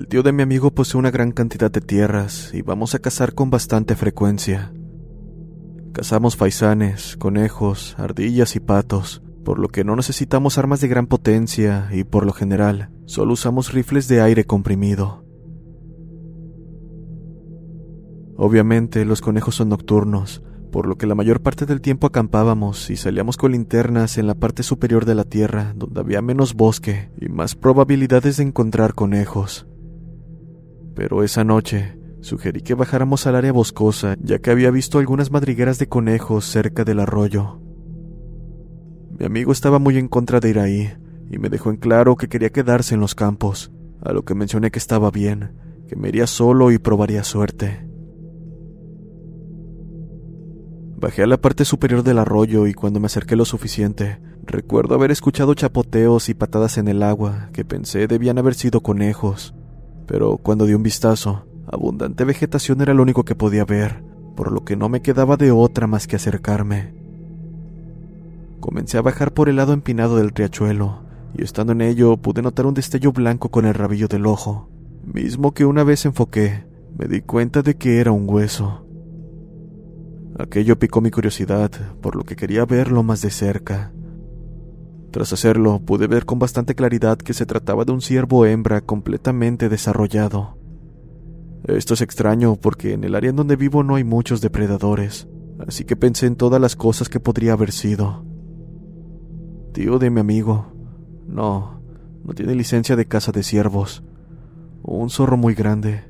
El tío de mi amigo posee una gran cantidad de tierras y vamos a cazar con bastante frecuencia. Cazamos faisanes, conejos, ardillas y patos, por lo que no necesitamos armas de gran potencia y por lo general solo usamos rifles de aire comprimido. Obviamente los conejos son nocturnos, por lo que la mayor parte del tiempo acampábamos y salíamos con linternas en la parte superior de la tierra, donde había menos bosque y más probabilidades de encontrar conejos. Pero esa noche sugerí que bajáramos al área boscosa, ya que había visto algunas madrigueras de conejos cerca del arroyo. Mi amigo estaba muy en contra de ir ahí, y me dejó en claro que quería quedarse en los campos, a lo que mencioné que estaba bien, que me iría solo y probaría suerte. Bajé a la parte superior del arroyo y cuando me acerqué lo suficiente, recuerdo haber escuchado chapoteos y patadas en el agua que pensé debían haber sido conejos, pero cuando di un vistazo, abundante vegetación era lo único que podía ver, por lo que no me quedaba de otra más que acercarme. Comencé a bajar por el lado empinado del riachuelo, y estando en ello pude notar un destello blanco con el rabillo del ojo, mismo que una vez enfoqué, me di cuenta de que era un hueso. Aquello picó mi curiosidad, por lo que quería verlo más de cerca. Tras hacerlo, pude ver con bastante claridad que se trataba de un ciervo hembra completamente desarrollado. Esto es extraño porque en el área en donde vivo no hay muchos depredadores, así que pensé en todas las cosas que podría haber sido. Tío de mi amigo. No, no tiene licencia de caza de ciervos. Un zorro muy grande.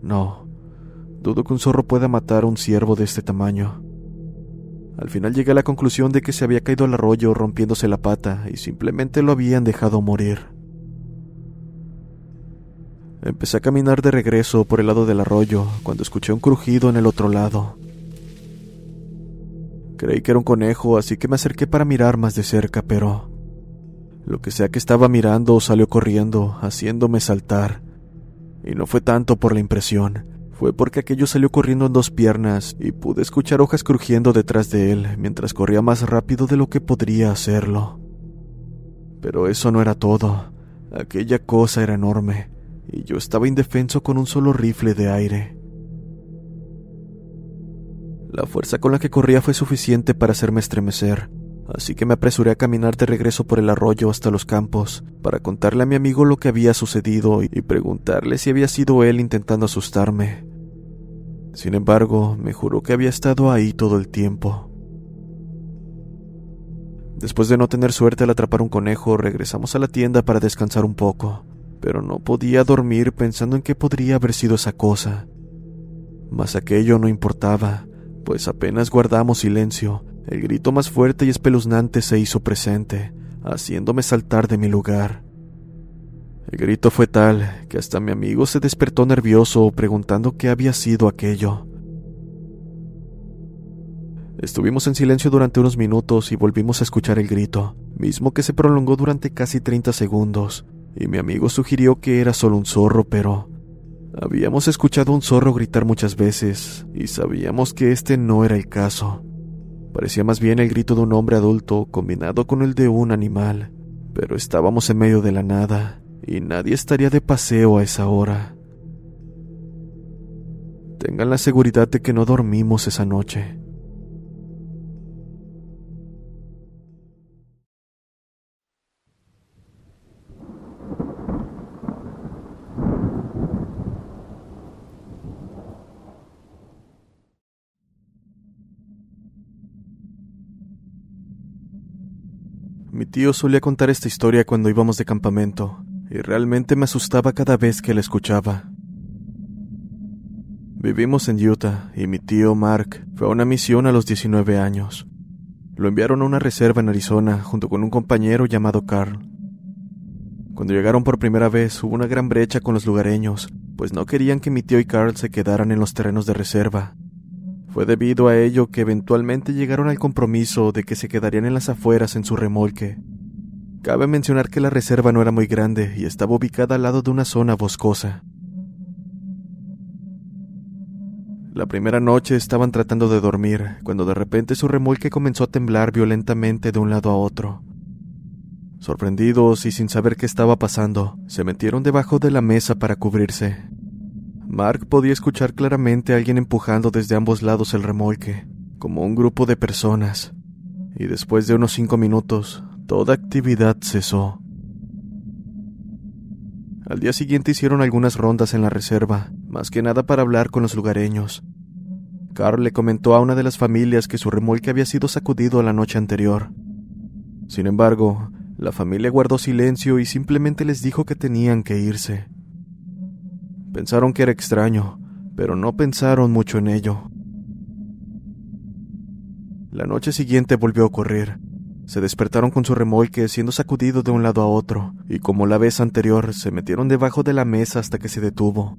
No, dudo que un zorro pueda matar a un ciervo de este tamaño. Al final llegué a la conclusión de que se había caído al arroyo rompiéndose la pata y simplemente lo habían dejado morir. Empecé a caminar de regreso por el lado del arroyo cuando escuché un crujido en el otro lado. Creí que era un conejo, así que me acerqué para mirar más de cerca, pero lo que sea que estaba mirando salió corriendo, haciéndome saltar. Y no fue tanto por la impresión, fue porque aquello salió corriendo en dos piernas y pude escuchar hojas crujiendo detrás de él mientras corría más rápido de lo que podría hacerlo. Pero eso no era todo. Aquella cosa era enorme y yo estaba indefenso con un solo rifle de aire. La fuerza con la que corría fue suficiente para hacerme estremecer, así que me apresuré a caminar de regreso por el arroyo hasta los campos para contarle a mi amigo lo que había sucedido y preguntarle si había sido él intentando asustarme. Sin embargo, me juró que había estado ahí todo el tiempo. Después de no tener suerte al atrapar un conejo, regresamos a la tienda para descansar un poco, pero no podía dormir pensando en qué podría haber sido esa cosa. Mas aquello no importaba, pues apenas guardamos silencio, el grito más fuerte y espeluznante se hizo presente, haciéndome saltar de mi lugar. El grito fue tal que hasta mi amigo se despertó nervioso preguntando qué había sido aquello. Estuvimos en silencio durante unos minutos y volvimos a escuchar el grito, mismo que se prolongó durante casi 30 segundos, y mi amigo sugirió que era solo un zorro, pero habíamos escuchado un zorro gritar muchas veces y sabíamos que este no era el caso. Parecía más bien el grito de un hombre adulto combinado con el de un animal, pero estábamos en medio de la nada y nadie estaría de paseo a esa hora. Tengan la seguridad de que no dormimos esa noche. Mi tío solía contar esta historia cuando íbamos de campamento, y realmente me asustaba cada vez que la escuchaba. Vivimos en Utah y mi tío Mark fue a una misión a los 19 años. Lo enviaron a una reserva en Arizona junto con un compañero llamado Carl. Cuando llegaron por primera vez hubo una gran brecha con los lugareños, pues no querían que mi tío y Carl se quedaran en los terrenos de reserva. Fue debido a ello que eventualmente llegaron al compromiso de que se quedarían en las afueras en su remolque. Cabe mencionar que la reserva no era muy grande y estaba ubicada al lado de una zona boscosa. La primera noche estaban tratando de dormir, cuando de repente su remolque comenzó a temblar violentamente de un lado a otro. Sorprendidos y sin saber qué estaba pasando, se metieron debajo de la mesa para cubrirse. Mark podía escuchar claramente a alguien empujando desde ambos lados el remolque, como un grupo de personas, y después de unos cinco minutos, toda actividad cesó. Al día siguiente hicieron algunas rondas en la reserva, más que nada para hablar con los lugareños. Carl le comentó a una de las familias que su remolque había sido sacudido la noche anterior. Sin embargo, la familia guardó silencio y simplemente les dijo que tenían que irse. Pensaron que era extraño, pero no pensaron mucho en ello. La noche siguiente volvió a ocurrir, se despertaron con su remolque siendo sacudido de un lado a otro, y como la vez anterior, se metieron debajo de la mesa hasta que se detuvo.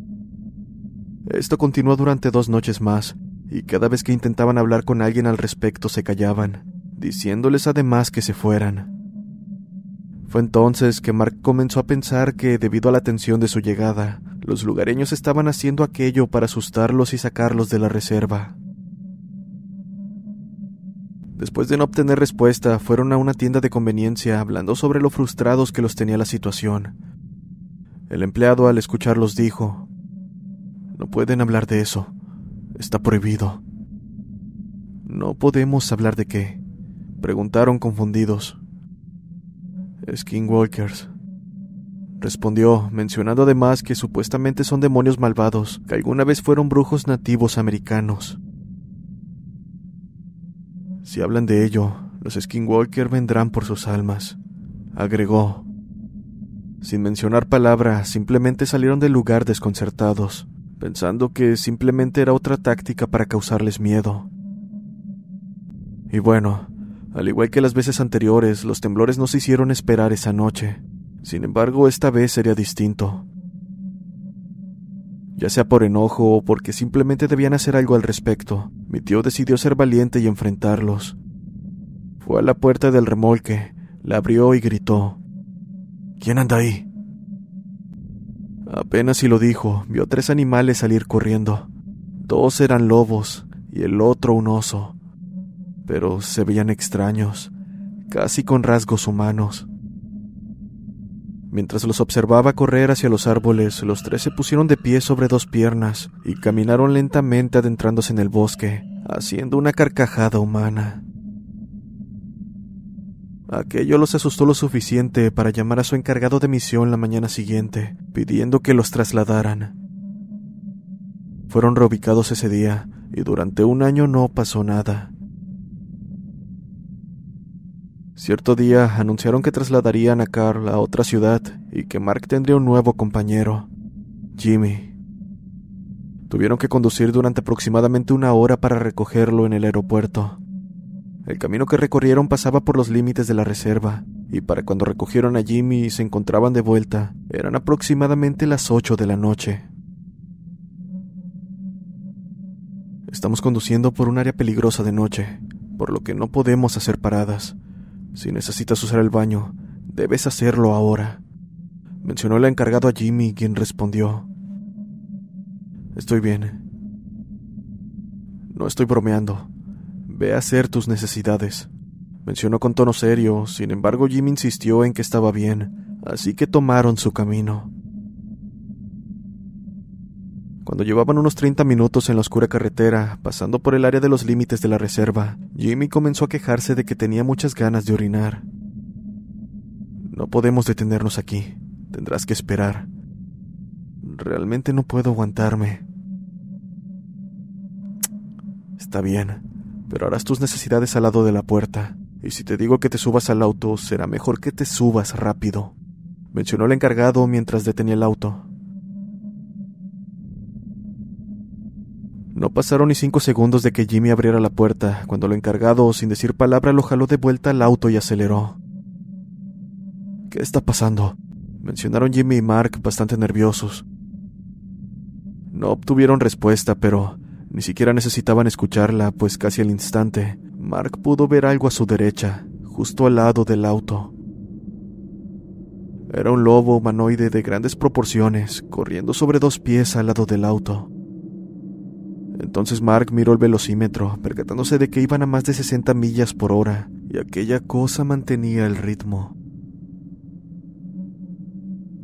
Esto continuó durante dos noches más, y cada vez que intentaban hablar con alguien al respecto se callaban, diciéndoles además que se fueran. Fue entonces que Mark comenzó a pensar que, debido a la tensión de su llegada, los lugareños estaban haciendo aquello para asustarlos y sacarlos de la reserva. Después de no obtener respuesta, fueron a una tienda de conveniencia hablando sobre lo frustrados que los tenía la situación. El empleado al escucharlos dijo, No pueden hablar de eso. Está prohibido. ¿No podemos hablar de qué? Preguntaron confundidos. Skinwalkers. Respondió, mencionando además que supuestamente son demonios malvados, que alguna vez fueron brujos nativos americanos. Si hablan de ello, los Skinwalker vendrán por sus almas, agregó. Sin mencionar palabra, simplemente salieron del lugar desconcertados, pensando que simplemente era otra táctica para causarles miedo. Y bueno, al igual que las veces anteriores, los temblores no se hicieron esperar esa noche. Sin embargo, esta vez sería distinto. Ya sea por enojo o porque simplemente debían hacer algo al respecto, mi tío decidió ser valiente y enfrentarlos. Fue a la puerta del remolque, la abrió y gritó. ¿Quién anda ahí? Apenas si lo dijo, vio tres animales salir corriendo. Dos eran lobos y el otro un oso, pero se veían extraños, casi con rasgos humanos. Mientras los observaba correr hacia los árboles, los tres se pusieron de pie sobre dos piernas y caminaron lentamente adentrándose en el bosque, haciendo una carcajada humana. Aquello los asustó lo suficiente para llamar a su encargado de misión la mañana siguiente, pidiendo que los trasladaran. Fueron reubicados ese día, y durante un año no pasó nada. Cierto día anunciaron que trasladarían a Carl a otra ciudad y que Mark tendría un nuevo compañero, Jimmy. Tuvieron que conducir durante aproximadamente una hora para recogerlo en el aeropuerto. El camino que recorrieron pasaba por los límites de la reserva, y para cuando recogieron a Jimmy y se encontraban de vuelta, eran aproximadamente las ocho de la noche. Estamos conduciendo por un área peligrosa de noche, por lo que no podemos hacer paradas. Si necesitas usar el baño, debes hacerlo ahora. Mencionó el encargado a Jimmy, quien respondió. Estoy bien. No estoy bromeando. Ve a hacer tus necesidades. Mencionó con tono serio, sin embargo Jimmy insistió en que estaba bien, así que tomaron su camino. Cuando llevaban unos 30 minutos en la oscura carretera, pasando por el área de los límites de la reserva, Jimmy comenzó a quejarse de que tenía muchas ganas de orinar. No podemos detenernos aquí. Tendrás que esperar. Realmente no puedo aguantarme. Está bien, pero harás tus necesidades al lado de la puerta. Y si te digo que te subas al auto, será mejor que te subas rápido, mencionó el encargado mientras detenía el auto. No pasaron ni cinco segundos de que Jimmy abriera la puerta, cuando el encargado, sin decir palabra, lo jaló de vuelta al auto y aceleró. ¿Qué está pasando? mencionaron Jimmy y Mark bastante nerviosos. No obtuvieron respuesta, pero ni siquiera necesitaban escucharla, pues casi al instante, Mark pudo ver algo a su derecha, justo al lado del auto. Era un lobo humanoide de grandes proporciones, corriendo sobre dos pies al lado del auto. Entonces Mark miró el velocímetro, percatándose de que iban a más de 60 millas por hora, y aquella cosa mantenía el ritmo.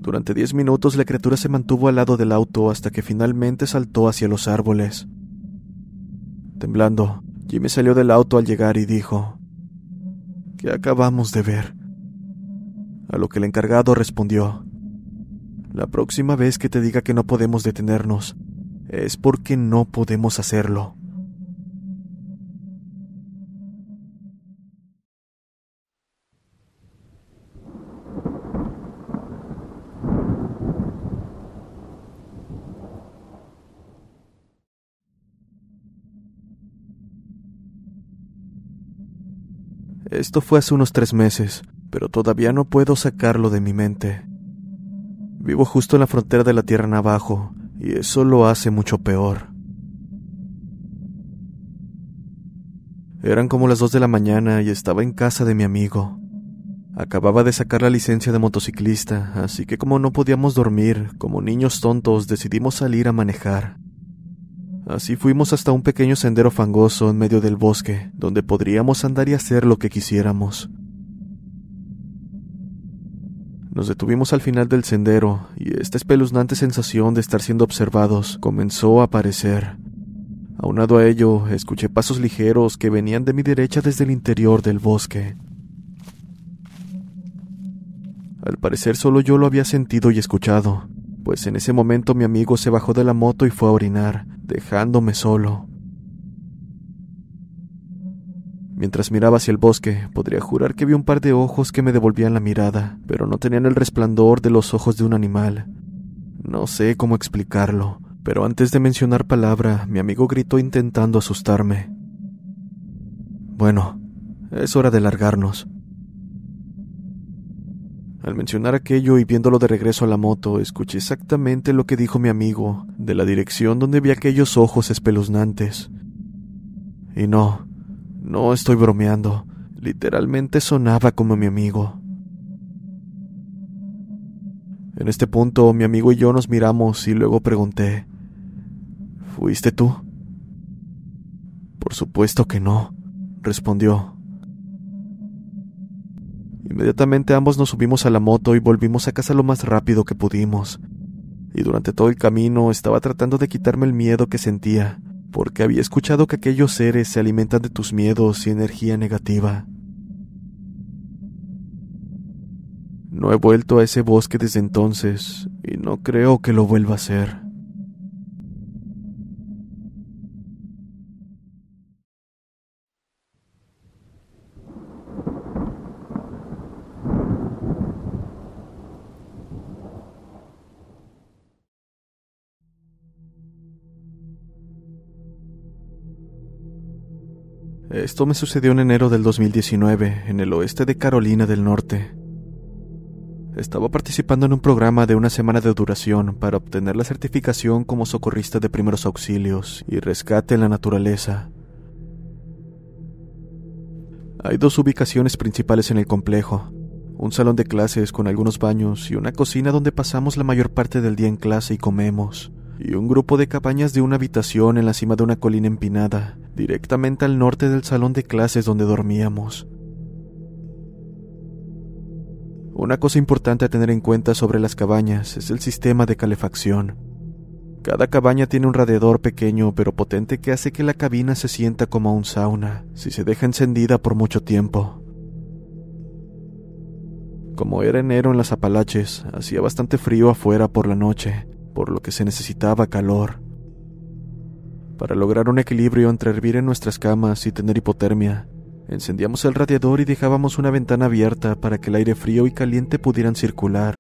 Durante diez minutos la criatura se mantuvo al lado del auto hasta que finalmente saltó hacia los árboles. Temblando, Jimmy salió del auto al llegar y dijo, ¿Qué acabamos de ver? A lo que el encargado respondió, La próxima vez que te diga que no podemos detenernos, es porque no podemos hacerlo. Esto fue hace unos tres meses, pero todavía no puedo sacarlo de mi mente. Vivo justo en la frontera de la Tierra Navajo, y eso lo hace mucho peor. Eran como las dos de la mañana y estaba en casa de mi amigo. Acababa de sacar la licencia de motociclista, así que como no podíamos dormir, como niños tontos decidimos salir a manejar. Así fuimos hasta un pequeño sendero fangoso en medio del bosque, donde podríamos andar y hacer lo que quisiéramos. Nos detuvimos al final del sendero y esta espeluznante sensación de estar siendo observados comenzó a aparecer. Aunado a ello, escuché pasos ligeros que venían de mi derecha desde el interior del bosque. Al parecer solo yo lo había sentido y escuchado, pues en ese momento mi amigo se bajó de la moto y fue a orinar, dejándome solo. Mientras miraba hacia el bosque, podría jurar que vi un par de ojos que me devolvían la mirada, pero no tenían el resplandor de los ojos de un animal. No sé cómo explicarlo, pero antes de mencionar palabra, mi amigo gritó intentando asustarme. Bueno, es hora de largarnos. Al mencionar aquello y viéndolo de regreso a la moto, escuché exactamente lo que dijo mi amigo, de la dirección donde vi aquellos ojos espeluznantes. Y no, no estoy bromeando, literalmente sonaba como mi amigo. En este punto, mi amigo y yo nos miramos y luego pregunté, ¿Fuiste tú? Por supuesto que no, respondió. Inmediatamente ambos nos subimos a la moto y volvimos a casa lo más rápido que pudimos. Y durante todo el camino estaba tratando de quitarme el miedo que sentía, porque había escuchado que aquellos seres se alimentan de tus miedos y energía negativa. No he vuelto a ese bosque desde entonces y no creo que lo vuelva a hacer. Esto me sucedió en enero del 2019, en el oeste de Carolina del Norte. Estaba participando en un programa de una semana de duración para obtener la certificación como socorrista de primeros auxilios y rescate en la naturaleza. Hay dos ubicaciones principales en el complejo, un salón de clases con algunos baños y una cocina donde pasamos la mayor parte del día en clase y comemos y un grupo de cabañas de una habitación en la cima de una colina empinada, directamente al norte del salón de clases donde dormíamos. Una cosa importante a tener en cuenta sobre las cabañas es el sistema de calefacción. Cada cabaña tiene un radiador pequeño pero potente que hace que la cabina se sienta como un sauna si se deja encendida por mucho tiempo. Como era enero en las Apalaches, hacía bastante frío afuera por la noche, por lo que se necesitaba calor. Para lograr un equilibrio entre hervir en nuestras camas y tener hipotermia, Encendíamos el radiador y dejábamos una ventana abierta para que el aire frío y caliente pudieran circular.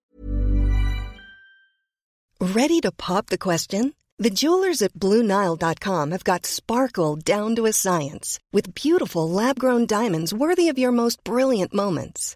Ready to pop the question? The jewelers at BlueNile.com have got sparkle down to a science with beautiful lab-grown diamonds worthy of your most brilliant moments.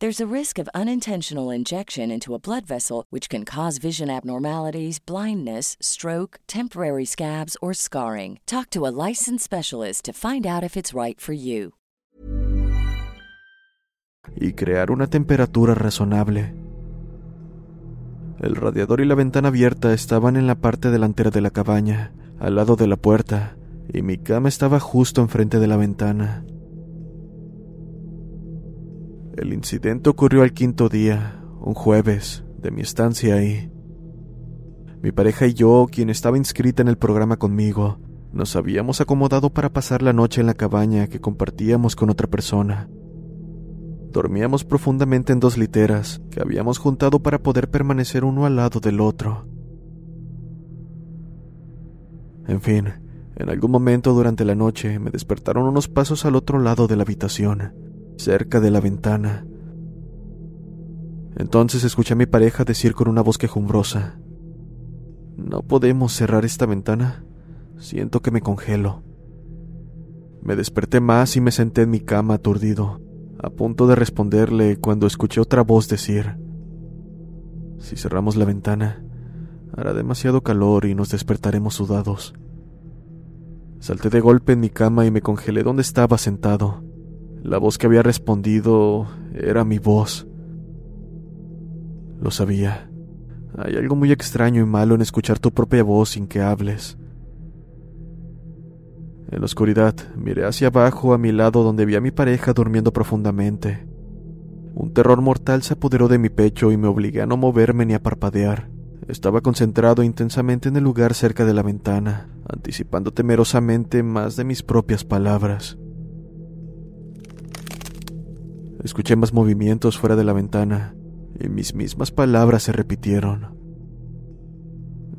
There's a risk of unintentional injection into a blood vessel, which can cause vision abnormalities, blindness, stroke, temporary scabs, or scarring. Talk to a licensed specialist to find out if it's right for you. y crear una temperatura razonable. El radiador y la ventana abierta estaban en la parte delantera de la cabaña, al lado de la puerta, y mi cama estaba justo enfrente de la ventana. El incidente ocurrió al quinto día, un jueves, de mi estancia ahí. Mi pareja y yo, quien estaba inscrita en el programa conmigo, nos habíamos acomodado para pasar la noche en la cabaña que compartíamos con otra persona. Dormíamos profundamente en dos literas que habíamos juntado para poder permanecer uno al lado del otro. En fin, en algún momento durante la noche me despertaron unos pasos al otro lado de la habitación, cerca de la ventana. Entonces escuché a mi pareja decir con una voz quejumbrosa, ¿No podemos cerrar esta ventana? Siento que me congelo. Me desperté más y me senté en mi cama aturdido, a punto de responderle cuando escuché otra voz decir, Si cerramos la ventana, hará demasiado calor y nos despertaremos sudados. Salté de golpe en mi cama y me congelé donde estaba sentado. La voz que había respondido era mi voz. Lo sabía. Hay algo muy extraño y malo en escuchar tu propia voz sin que hables. En la oscuridad miré hacia abajo a mi lado donde vi a mi pareja durmiendo profundamente. Un terror mortal se apoderó de mi pecho y me obligué a no moverme ni a parpadear. Estaba concentrado intensamente en el lugar cerca de la ventana, anticipando temerosamente más de mis propias palabras. Escuché más movimientos fuera de la ventana y mis mismas palabras se repitieron.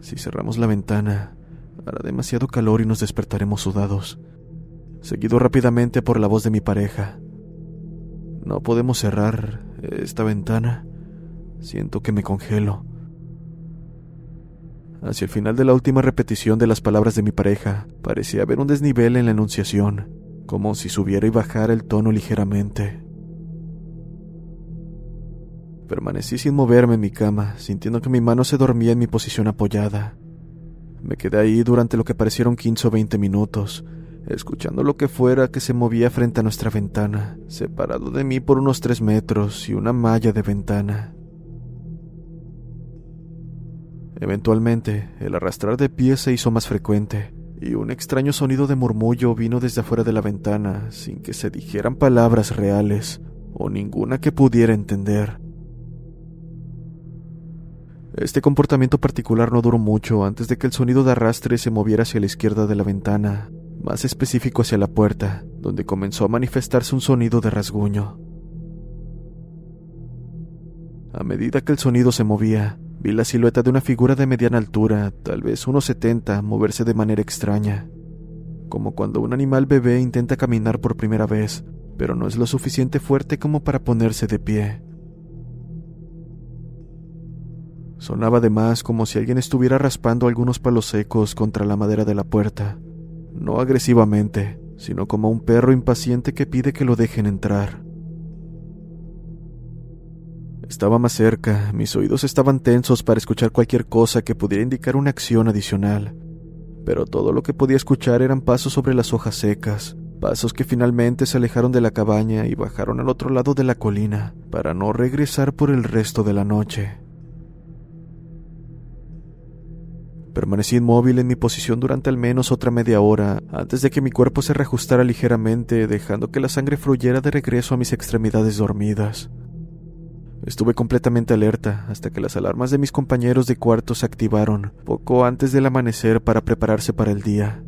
Si cerramos la ventana, hará demasiado calor y nos despertaremos sudados, seguido rápidamente por la voz de mi pareja. No podemos cerrar esta ventana. Siento que me congelo. Hacia el final de la última repetición de las palabras de mi pareja, parecía haber un desnivel en la enunciación, como si subiera y bajara el tono ligeramente. Permanecí sin moverme en mi cama, sintiendo que mi mano se dormía en mi posición apoyada. Me quedé ahí durante lo que parecieron 15 o 20 minutos, escuchando lo que fuera que se movía frente a nuestra ventana, separado de mí por unos tres metros y una malla de ventana. Eventualmente, el arrastrar de pies se hizo más frecuente, y un extraño sonido de murmullo vino desde afuera de la ventana, sin que se dijeran palabras reales, o ninguna que pudiera entender. Este comportamiento particular no duró mucho antes de que el sonido de arrastre se moviera hacia la izquierda de la ventana, más específico hacia la puerta, donde comenzó a manifestarse un sonido de rasguño. A medida que el sonido se movía, vi la silueta de una figura de mediana altura, tal vez unos 70, moverse de manera extraña, como cuando un animal bebé intenta caminar por primera vez, pero no es lo suficiente fuerte como para ponerse de pie. Sonaba además como si alguien estuviera raspando algunos palos secos contra la madera de la puerta, no agresivamente, sino como un perro impaciente que pide que lo dejen entrar. Estaba más cerca, mis oídos estaban tensos para escuchar cualquier cosa que pudiera indicar una acción adicional, pero todo lo que podía escuchar eran pasos sobre las hojas secas, pasos que finalmente se alejaron de la cabaña y bajaron al otro lado de la colina, para no regresar por el resto de la noche. Permanecí inmóvil en mi posición durante al menos otra media hora antes de que mi cuerpo se reajustara ligeramente, dejando que la sangre fluyera de regreso a mis extremidades dormidas. Estuve completamente alerta hasta que las alarmas de mis compañeros de cuarto se activaron poco antes del amanecer para prepararse para el día.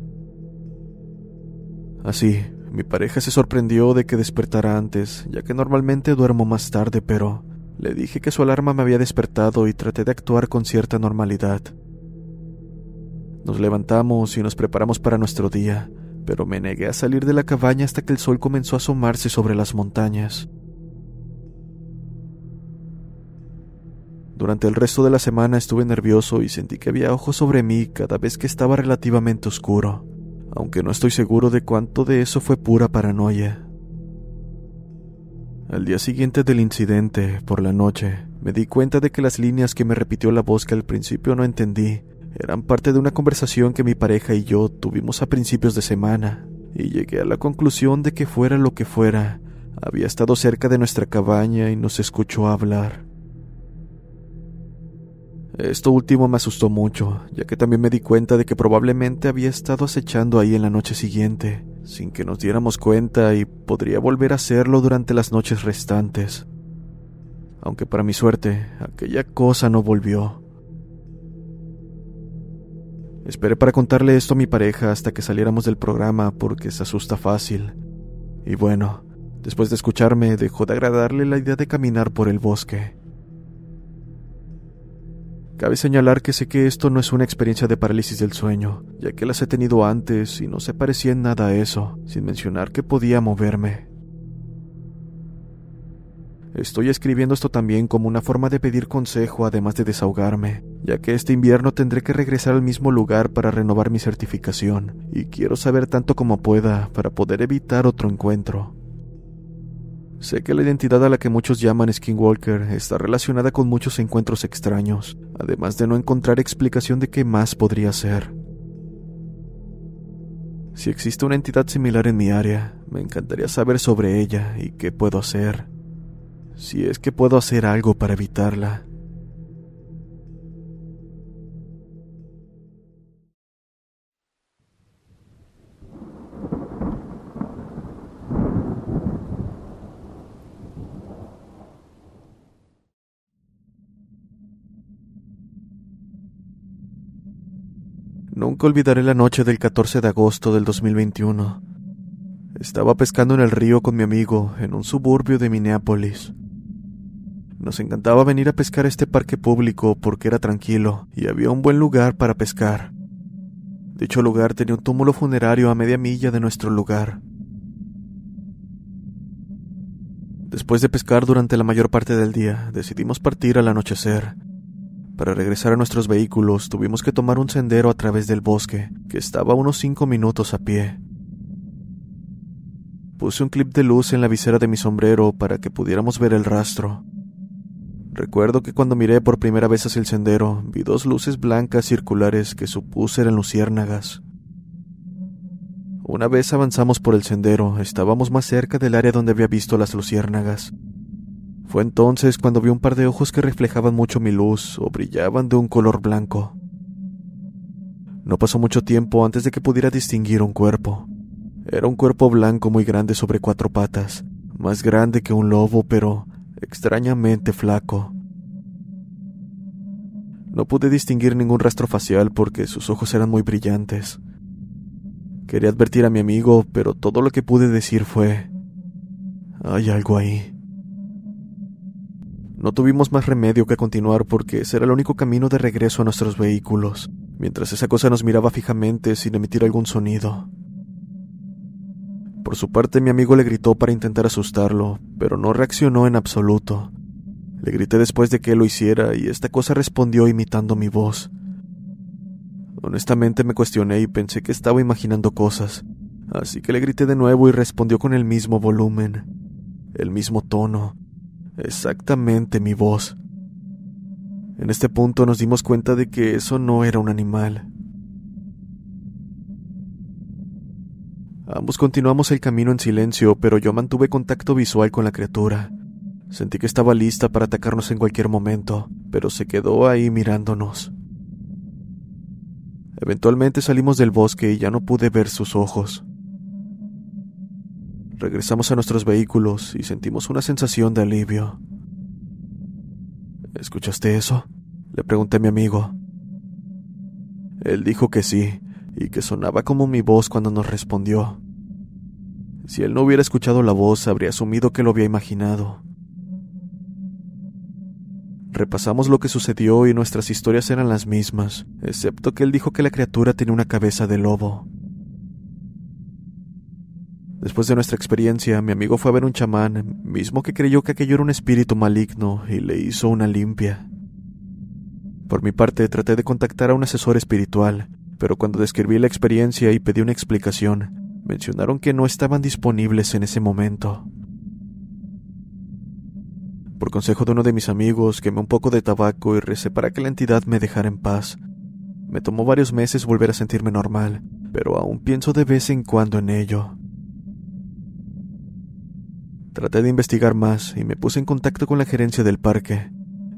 Así, mi pareja se sorprendió de que despertara antes, ya que normalmente duermo más tarde, pero le dije que su alarma me había despertado y traté de actuar con cierta normalidad. Nos levantamos y nos preparamos para nuestro día, pero me negué a salir de la cabaña hasta que el sol comenzó a asomarse sobre las montañas. Durante el resto de la semana estuve nervioso y sentí que había ojos sobre mí cada vez que estaba relativamente oscuro, aunque no estoy seguro de cuánto de eso fue pura paranoia. Al día siguiente del incidente, por la noche, me di cuenta de que las líneas que me repitió la voz que al principio no entendí eran parte de una conversación que mi pareja y yo tuvimos a principios de semana, y llegué a la conclusión de que fuera lo que fuera, había estado cerca de nuestra cabaña y nos escuchó hablar. Esto último me asustó mucho, ya que también me di cuenta de que probablemente había estado acechando ahí en la noche siguiente, sin que nos diéramos cuenta y podría volver a hacerlo durante las noches restantes. Aunque para mi suerte, aquella cosa no volvió. Esperé para contarle esto a mi pareja hasta que saliéramos del programa porque se asusta fácil. Y bueno, después de escucharme dejó de agradarle la idea de caminar por el bosque. Cabe señalar que sé que esto no es una experiencia de parálisis del sueño, ya que las he tenido antes y no se parecía en nada a eso, sin mencionar que podía moverme. Estoy escribiendo esto también como una forma de pedir consejo además de desahogarme, ya que este invierno tendré que regresar al mismo lugar para renovar mi certificación, y quiero saber tanto como pueda para poder evitar otro encuentro. Sé que la identidad a la que muchos llaman Skinwalker está relacionada con muchos encuentros extraños, además de no encontrar explicación de qué más podría ser. Si existe una entidad similar en mi área, me encantaría saber sobre ella y qué puedo hacer. Si es que puedo hacer algo para evitarla. Nunca olvidaré la noche del 14 de agosto del 2021. Estaba pescando en el río con mi amigo en un suburbio de Minneapolis. Nos encantaba venir a pescar este parque público porque era tranquilo y había un buen lugar para pescar. Dicho lugar tenía un túmulo funerario a media milla de nuestro lugar. Después de pescar durante la mayor parte del día, decidimos partir al anochecer. Para regresar a nuestros vehículos tuvimos que tomar un sendero a través del bosque, que estaba unos cinco minutos a pie. Puse un clip de luz en la visera de mi sombrero para que pudiéramos ver el rastro. Recuerdo que cuando miré por primera vez hacia el sendero, vi dos luces blancas circulares que supuse eran luciérnagas. Una vez avanzamos por el sendero, estábamos más cerca del área donde había visto las luciérnagas, fue entonces cuando vi un par de ojos que reflejaban mucho mi luz o brillaban de un color blanco. No pasó mucho tiempo antes de que pudiera distinguir un cuerpo. Era un cuerpo blanco muy grande sobre cuatro patas, más grande que un lobo, pero extrañamente flaco. No pude distinguir ningún rastro facial porque sus ojos eran muy brillantes. Quería advertir a mi amigo, pero todo lo que pude decir fue... Hay algo ahí. No tuvimos más remedio que continuar porque ese era el único camino de regreso a nuestros vehículos, mientras esa cosa nos miraba fijamente sin emitir algún sonido. Por su parte mi amigo le gritó para intentar asustarlo, pero no reaccionó en absoluto. Le grité después de que lo hiciera y esta cosa respondió imitando mi voz. Honestamente me cuestioné y pensé que estaba imaginando cosas, así que le grité de nuevo y respondió con el mismo volumen, el mismo tono, exactamente mi voz. En este punto nos dimos cuenta de que eso no era un animal. Ambos continuamos el camino en silencio, pero yo mantuve contacto visual con la criatura. Sentí que estaba lista para atacarnos en cualquier momento, pero se quedó ahí mirándonos. Eventualmente salimos del bosque y ya no pude ver sus ojos. Regresamos a nuestros vehículos y sentimos una sensación de alivio. ¿Escuchaste eso? Le pregunté a mi amigo. Él dijo que sí, y que sonaba como mi voz cuando nos respondió. Si él no hubiera escuchado la voz, habría asumido que lo había imaginado. Repasamos lo que sucedió y nuestras historias eran las mismas, excepto que él dijo que la criatura tenía una cabeza de lobo. Después de nuestra experiencia, mi amigo fue a ver un chamán, mismo que creyó que aquello era un espíritu maligno y le hizo una limpia. Por mi parte, traté de contactar a un asesor espiritual, pero cuando describí la experiencia y pedí una explicación, mencionaron que no estaban disponibles en ese momento. Por consejo de uno de mis amigos, quemé un poco de tabaco y recé para que la entidad me dejara en paz. Me tomó varios meses volver a sentirme normal, pero aún pienso de vez en cuando en ello. Traté de investigar más y me puse en contacto con la gerencia del parque.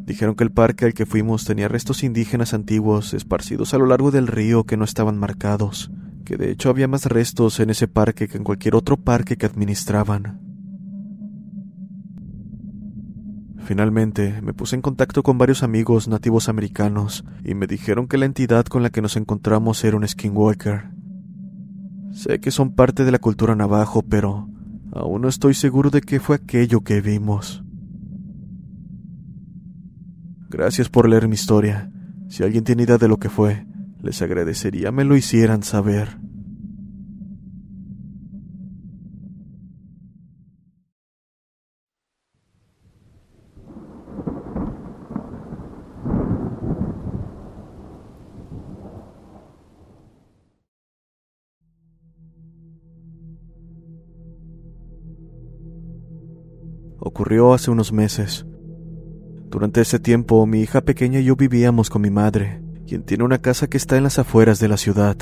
Dijeron que el parque al que fuimos tenía restos indígenas antiguos esparcidos a lo largo del río que no estaban marcados, que de hecho había más restos en ese parque que en cualquier otro parque que administraban. Finalmente, me puse en contacto con varios amigos nativos americanos y me dijeron que la entidad con la que nos encontramos era un skinwalker. Sé que son parte de la cultura navajo, pero aún no estoy seguro de qué fue aquello que vimos. Gracias por leer mi historia. Si alguien tiene idea de lo que fue, les agradecería me lo hicieran saber. ocurrió hace unos meses. Durante ese tiempo, mi hija pequeña y yo vivíamos con mi madre, quien tiene una casa que está en las afueras de la ciudad.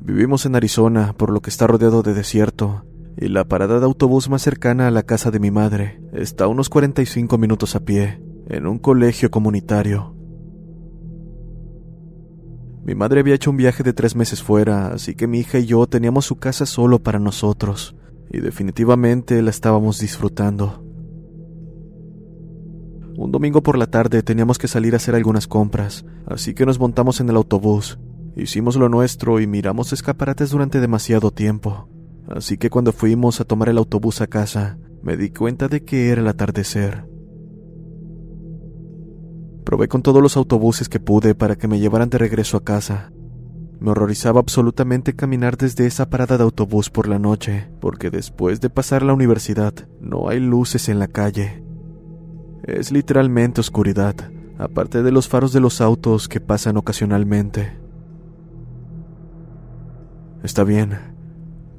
Vivimos en Arizona, por lo que está rodeado de desierto, y la parada de autobús más cercana a la casa de mi madre está a unos 45 minutos a pie, en un colegio comunitario. Mi madre había hecho un viaje de tres meses fuera, así que mi hija y yo teníamos su casa solo para nosotros, y definitivamente la estábamos disfrutando. Un domingo por la tarde teníamos que salir a hacer algunas compras, así que nos montamos en el autobús, hicimos lo nuestro y miramos escaparates durante demasiado tiempo. Así que cuando fuimos a tomar el autobús a casa, me di cuenta de que era el atardecer. Probé con todos los autobuses que pude para que me llevaran de regreso a casa, me horrorizaba absolutamente caminar desde esa parada de autobús por la noche, porque después de pasar la universidad no hay luces en la calle. Es literalmente oscuridad, aparte de los faros de los autos que pasan ocasionalmente. Está bien,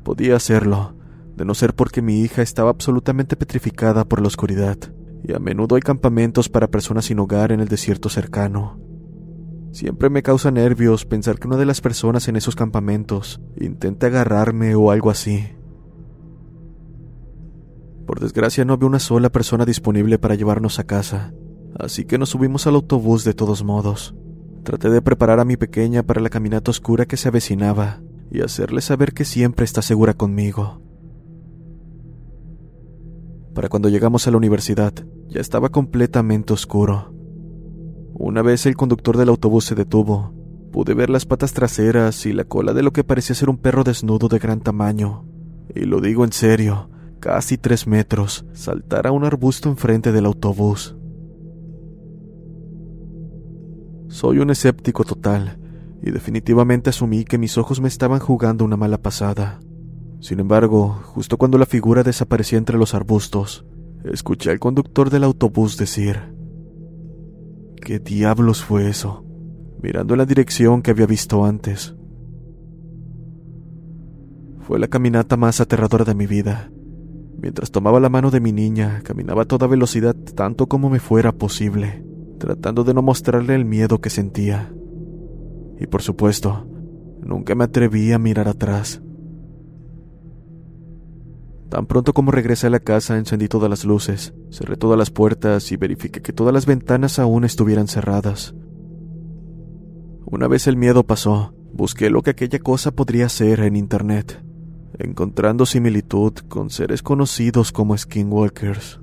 podía hacerlo, de no ser porque mi hija estaba absolutamente petrificada por la oscuridad, y a menudo hay campamentos para personas sin hogar en el desierto cercano. Siempre me causa nervios pensar que una de las personas en esos campamentos intente agarrarme o algo así. Por desgracia no había una sola persona disponible para llevarnos a casa, así que nos subimos al autobús de todos modos. Traté de preparar a mi pequeña para la caminata oscura que se avecinaba y hacerle saber que siempre está segura conmigo. Para cuando llegamos a la universidad, ya estaba completamente oscuro. Una vez el conductor del autobús se detuvo, pude ver las patas traseras y la cola de lo que parecía ser un perro desnudo de gran tamaño. Y lo digo en serio, casi tres metros, saltar a un arbusto enfrente del autobús. Soy un escéptico total, y definitivamente asumí que mis ojos me estaban jugando una mala pasada. Sin embargo, justo cuando la figura desaparecía entre los arbustos, escuché al conductor del autobús decir, ¿qué diablos fue eso? mirando en la dirección que había visto antes. Fue la caminata más aterradora de mi vida. Mientras tomaba la mano de mi niña, caminaba a toda velocidad tanto como me fuera posible, tratando de no mostrarle el miedo que sentía. Y por supuesto, nunca me atreví a mirar atrás. Tan pronto como regresé a la casa encendí todas las luces, cerré todas las puertas y verifiqué que todas las ventanas aún estuvieran cerradas. Una vez el miedo pasó, busqué lo que aquella cosa podría ser en Internet encontrando similitud con seres conocidos como skinwalkers.